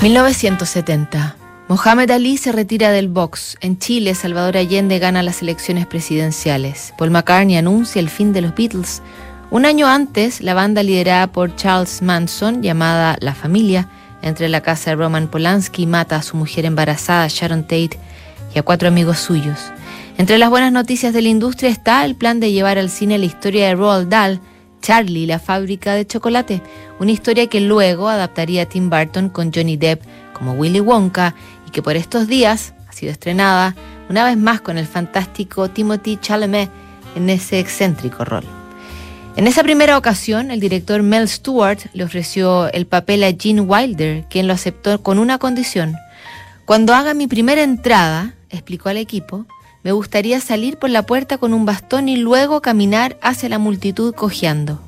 1970. Mohamed Ali se retira del box. En Chile, Salvador Allende gana las elecciones presidenciales. Paul McCartney anuncia el fin de los Beatles. Un año antes, la banda liderada por Charles Manson, llamada La Familia, entre la casa de Roman Polanski, mata a su mujer embarazada, Sharon Tate, y a cuatro amigos suyos. Entre las buenas noticias de la industria está el plan de llevar al cine la historia de Roald Dahl, Charlie, la fábrica de chocolate, una historia que luego adaptaría Tim Burton con Johnny Depp como Willy Wonka y que por estos días ha sido estrenada una vez más con el fantástico Timothy Chalamet en ese excéntrico rol. En esa primera ocasión, el director Mel Stewart le ofreció el papel a Gene Wilder, quien lo aceptó con una condición. Cuando haga mi primera entrada, explicó al equipo, me gustaría salir por la puerta con un bastón y luego caminar hacia la multitud cojeando.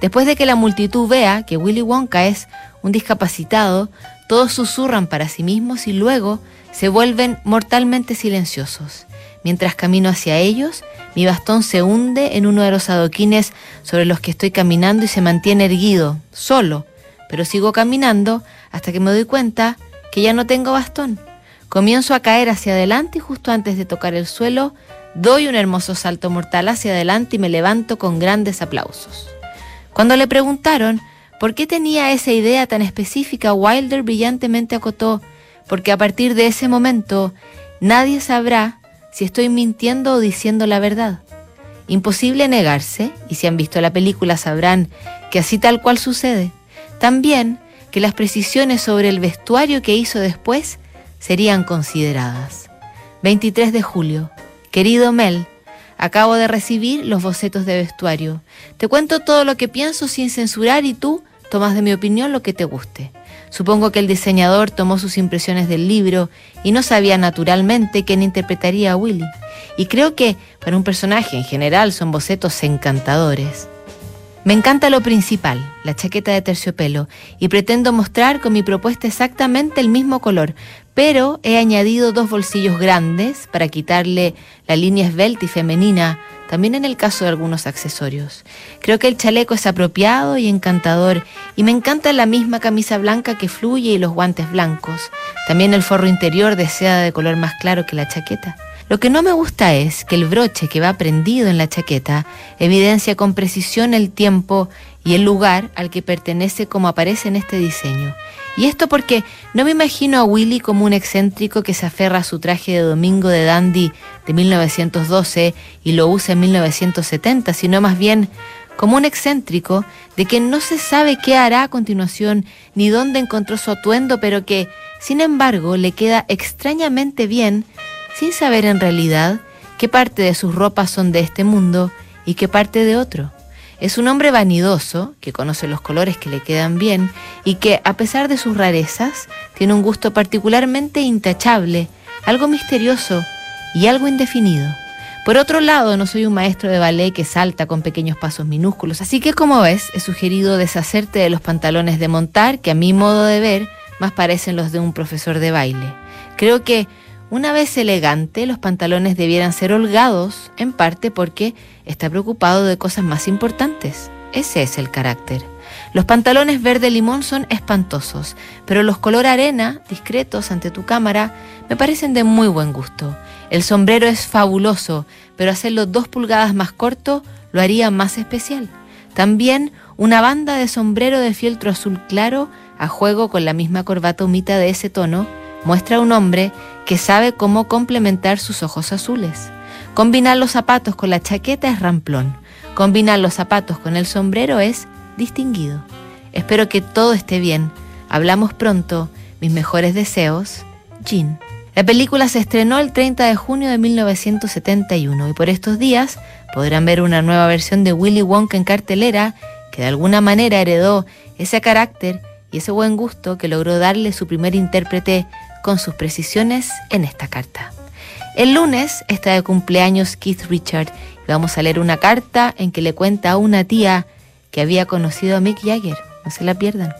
Después de que la multitud vea que Willy Wonka es un discapacitado, todos susurran para sí mismos y luego se vuelven mortalmente silenciosos. Mientras camino hacia ellos, mi bastón se hunde en uno de los adoquines sobre los que estoy caminando y se mantiene erguido, solo, pero sigo caminando hasta que me doy cuenta que ya no tengo bastón. Comienzo a caer hacia adelante y justo antes de tocar el suelo, doy un hermoso salto mortal hacia adelante y me levanto con grandes aplausos. Cuando le preguntaron por qué tenía esa idea tan específica, Wilder brillantemente acotó, porque a partir de ese momento nadie sabrá si estoy mintiendo o diciendo la verdad. Imposible negarse, y si han visto la película sabrán que así tal cual sucede. También que las precisiones sobre el vestuario que hizo después serían consideradas. 23 de julio. Querido Mel, acabo de recibir los bocetos de vestuario. Te cuento todo lo que pienso sin censurar y tú tomas de mi opinión lo que te guste. Supongo que el diseñador tomó sus impresiones del libro y no sabía naturalmente quién interpretaría a Willy. Y creo que para un personaje en general son bocetos encantadores. Me encanta lo principal, la chaqueta de terciopelo, y pretendo mostrar con mi propuesta exactamente el mismo color, pero he añadido dos bolsillos grandes para quitarle la línea esbelta y femenina, también en el caso de algunos accesorios. Creo que el chaleco es apropiado y encantador y me encanta la misma camisa blanca que fluye y los guantes blancos. También el forro interior desea de color más claro que la chaqueta. Lo que no me gusta es que el broche que va prendido en la chaqueta evidencia con precisión el tiempo y el lugar al que pertenece como aparece en este diseño. Y esto porque no me imagino a Willy como un excéntrico que se aferra a su traje de domingo de dandy de 1912 y lo usa en 1970, sino más bien como un excéntrico de quien no se sabe qué hará a continuación ni dónde encontró su atuendo, pero que, sin embargo, le queda extrañamente bien, sin saber en realidad qué parte de sus ropas son de este mundo y qué parte de otro. Es un hombre vanidoso, que conoce los colores que le quedan bien y que, a pesar de sus rarezas, tiene un gusto particularmente intachable, algo misterioso y algo indefinido. Por otro lado, no soy un maestro de ballet que salta con pequeños pasos minúsculos, así que como ves, he sugerido deshacerte de los pantalones de montar, que a mi modo de ver más parecen los de un profesor de baile. Creo que una vez elegante, los pantalones debieran ser holgados, en parte porque está preocupado de cosas más importantes. Ese es el carácter. Los pantalones verde limón son espantosos, pero los color arena, discretos ante tu cámara, me parecen de muy buen gusto. El sombrero es fabuloso, pero hacerlo dos pulgadas más corto lo haría más especial. También una banda de sombrero de fieltro azul claro a juego con la misma corbata humita de ese tono muestra a un hombre que sabe cómo complementar sus ojos azules. Combinar los zapatos con la chaqueta es ramplón. Combinar los zapatos con el sombrero es distinguido. Espero que todo esté bien. Hablamos pronto. Mis mejores deseos. Jean. La película se estrenó el 30 de junio de 1971 y por estos días podrán ver una nueva versión de Willy Wonka en cartelera que de alguna manera heredó ese carácter y ese buen gusto que logró darle su primer intérprete con sus precisiones en esta carta. El lunes está de cumpleaños Keith Richard y vamos a leer una carta en que le cuenta a una tía que había conocido a Mick Jagger. No se la pierdan.